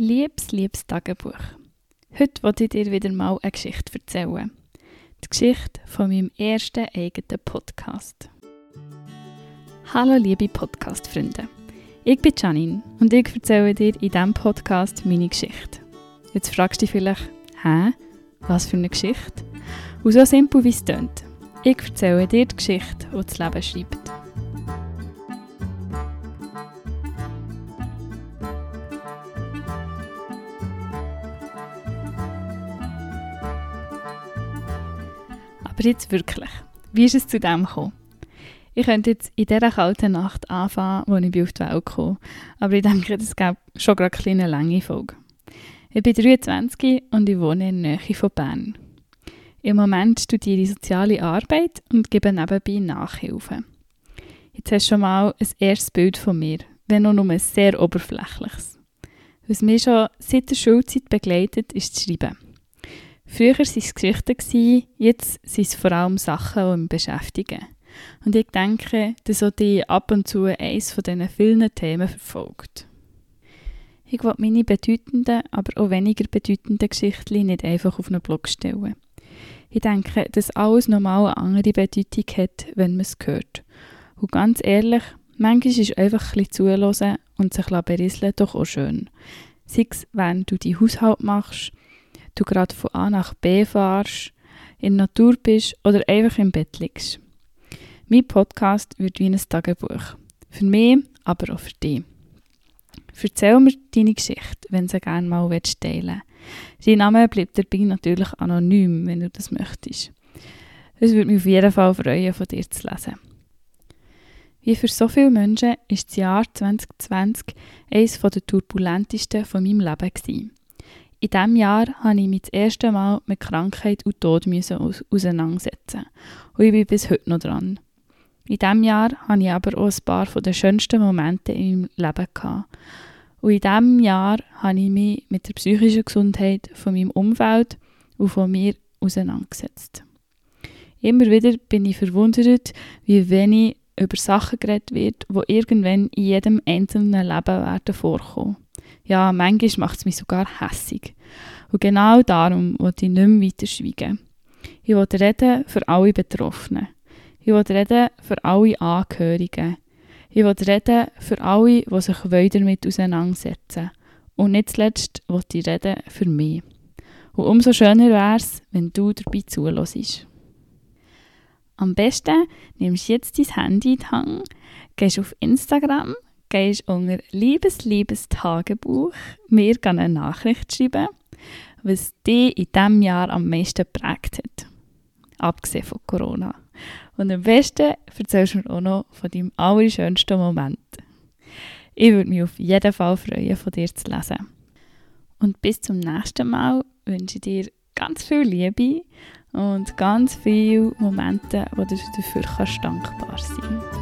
Liebes, liebes Tagebuch. Heute wollte ich dir wieder mal eine Geschichte erzählen. Die Geschichte von meinem ersten eigenen Podcast. Hallo liebe Podcast-Freunde. Ich bin Janine und ich erzähle dir in diesem Podcast meine Geschichte. Jetzt fragst du dich vielleicht, hä? Was für eine Geschichte? Und so simpel wie es klingt. Ich erzähle dir die Geschichte, die das Leben schreibt. Aber jetzt wirklich, wie ist es zu dem gekommen? Ich könnte jetzt in dieser kalten Nacht anfangen, als ich auf die Welt kam. Aber ich denke, das gäbe schon gerade eine kleine lange Folge. Ich bin 23 und ich wohne in der Nähe von Bern. Im Moment studiere ich soziale Arbeit und gebe nebenbei Nachhilfe. Jetzt hast du schon mal ein erstes Bild von mir, wenn auch nur ein sehr oberflächliches. Was mich schon seit der Schulzeit begleitet, ist das Schreiben. Früher waren es Geschichten, jetzt sind es vor allem Sachen, die mich beschäftigen. Und ich denke, dass auch die ab und zu eines von diesen vielen Themen verfolgt. Ich will meine bedeutenden, aber auch weniger bedeutenden Geschichten nicht einfach auf einen Blog stellen. Ich denke, dass alles nochmal eine andere Bedeutung hat, wenn man es hört. Und ganz ehrlich, manchmal ist einfach ein bisschen zuhören und sich berieseln doch auch schön. Sei es, wenn du die Haushalt machst, du gerade von A nach B fahrst, in der Natur bist oder einfach im Bett liegst. Mein Podcast wird wie ein Tagebuch. Für mich, aber auch für dich. Erzähl mir deine Geschichte, wenn du sie gerne mal teilen willst. Dein Name bleibt dabei natürlich anonym, wenn du das möchtest. Es würde mich auf jeden Fall freuen, von dir zu lesen. Wie für so viele Menschen ist das Jahr 2020 eines der turbulentesten von meinem Leben. Gewesen. In diesem Jahr habe ich mich das erste Mal mit Krankheit und Tod auseinandersetzen. Und ich bin bis heute noch dran. In diesem Jahr hatte ich aber auch ein paar der schönsten Momente in meinem Leben. Und in diesem Jahr habe ich mich mit der psychischen Gesundheit von meinem Umfeld und von mir auseinandergesetzt. Immer wieder bin ich verwundert, wie wenig über Sachen geredet wird, die irgendwann in jedem einzelnen Leben werden vorkommen. Ja, manchmal macht es mich sogar hässig. Und genau darum wollte ich nicht mehr weiter schweigen. Ich wollte reden für alle Betroffenen. Ich wollte reden für alle Angehörigen. Ich wollte reden für alle, die sich damit auseinandersetzen Und nicht zuletzt wollte ich reden für mich. Und umso schöner wäre es, wenn du dabei zuhörst. Am besten nimmst du jetzt dein Handy in die Hand, gehst auf Instagram, gehst unter Liebes, Liebes Tagebuch, mir eine Nachricht schreiben, was dich in diesem Jahr am meisten geprägt hat. Abgesehen von Corona. Und am besten erzählst du mir auch noch von deinem allerschönsten Moment. Ich würde mich auf jeden Fall freuen, von dir zu lesen. Und bis zum nächsten Mal wünsche ich dir ganz viel Liebe und ganz viele Momente, wo du dafür kannst dankbar sein kannst.